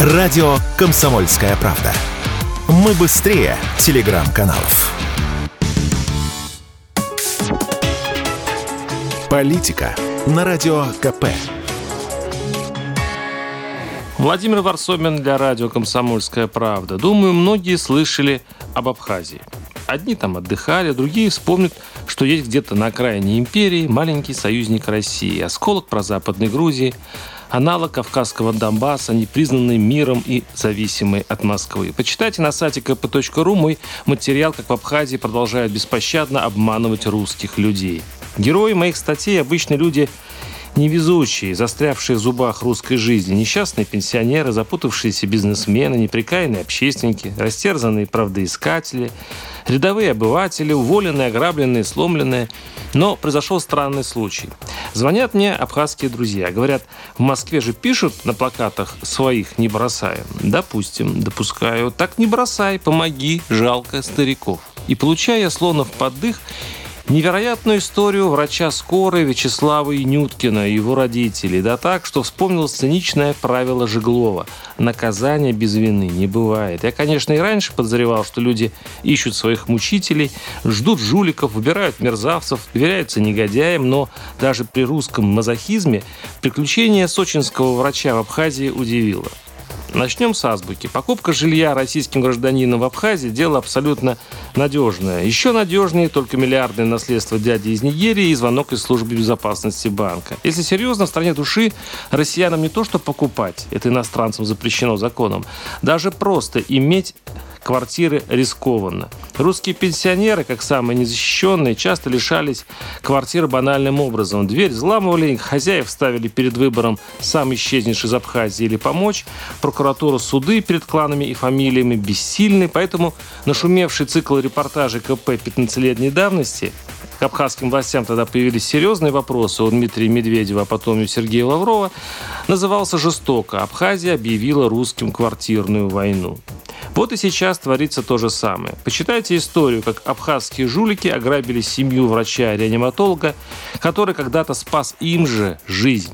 Радио «Комсомольская правда». Мы быстрее телеграм-каналов. Политика на Радио КП. Владимир Варсобин для радио «Комсомольская правда». Думаю, многие слышали об Абхазии. Одни там отдыхали, другие вспомнят, что есть где-то на окраине империи маленький союзник России, осколок про Западной Грузии, аналог Кавказского Донбасса, не признанный миром и зависимый от Москвы. Почитайте на сайте kp.ru мой материал, как в Абхазии продолжают беспощадно обманывать русских людей. Герои моих статей – обычные люди – невезучие, застрявшие в зубах русской жизни, несчастные пенсионеры, запутавшиеся бизнесмены, неприкаянные общественники, растерзанные правдоискатели, рядовые обыватели, уволенные, ограбленные, сломленные. Но произошел странный случай. Звонят мне абхазские друзья. Говорят, в Москве же пишут на плакатах «своих не бросаем». Допустим, допускаю. Так не бросай, помоги, жалко стариков. И получая словно в поддых, Невероятную историю врача скорой Вячеслава Инюткина и его родителей. Да так, что вспомнил циничное правило Жеглова. Наказания без вины не бывает. Я, конечно, и раньше подозревал, что люди ищут своих мучителей, ждут жуликов, выбирают мерзавцев, доверяются негодяям, но даже при русском мазохизме приключение сочинского врача в Абхазии удивило. Начнем с азбуки. Покупка жилья российским гражданином в Абхазии – дело абсолютно надежное. Еще надежнее только миллиардное наследство дяди из Нигерии и звонок из службы безопасности банка. Если серьезно, в стране души россиянам не то что покупать, это иностранцам запрещено законом, даже просто иметь квартиры рискованно. Русские пенсионеры, как самые незащищенные, часто лишались квартир банальным образом. Дверь взламывали, хозяев ставили перед выбором сам исчезнешь из Абхазии или помочь. Прокуратура, суды перед кланами и фамилиями бессильны, поэтому нашумевший цикл репортажей КП 15-летней давности к абхазским властям тогда появились серьезные вопросы у Дмитрия Медведева, а потом и у Сергея Лаврова, назывался жестоко. Абхазия объявила русским квартирную войну. Вот и сейчас творится то же самое. Почитайте историю, как абхазские жулики ограбили семью врача-реаниматолога, который когда-то спас им же жизнь.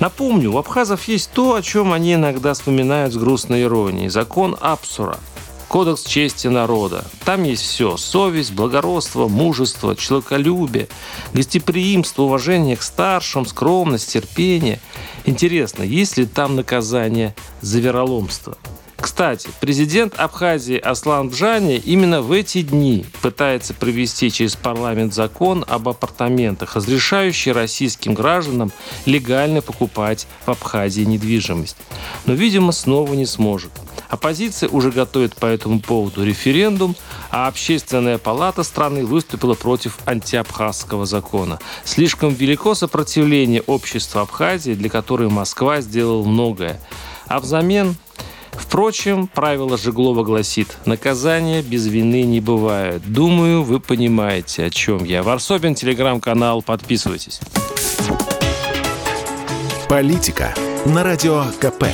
Напомню, у абхазов есть то, о чем они иногда вспоминают с грустной иронией. Закон Апсура – Кодекс чести народа. Там есть все. Совесть, благородство, мужество, человеколюбие, гостеприимство, уважение к старшим, скромность, терпение. Интересно, есть ли там наказание за вероломство? Кстати, президент Абхазии Аслан Бжани именно в эти дни пытается провести через парламент закон об апартаментах, разрешающий российским гражданам легально покупать в Абхазии недвижимость. Но, видимо, снова не сможет. Оппозиция уже готовит по этому поводу референдум, а общественная палата страны выступила против антиабхазского закона. Слишком велико сопротивление общества Абхазии, для которой Москва сделала многое. А взамен Впрочем, правило Жеглова гласит, наказания без вины не бывает. Думаю, вы понимаете, о чем я. Варсобин, телеграм-канал, подписывайтесь. Политика на радио КП.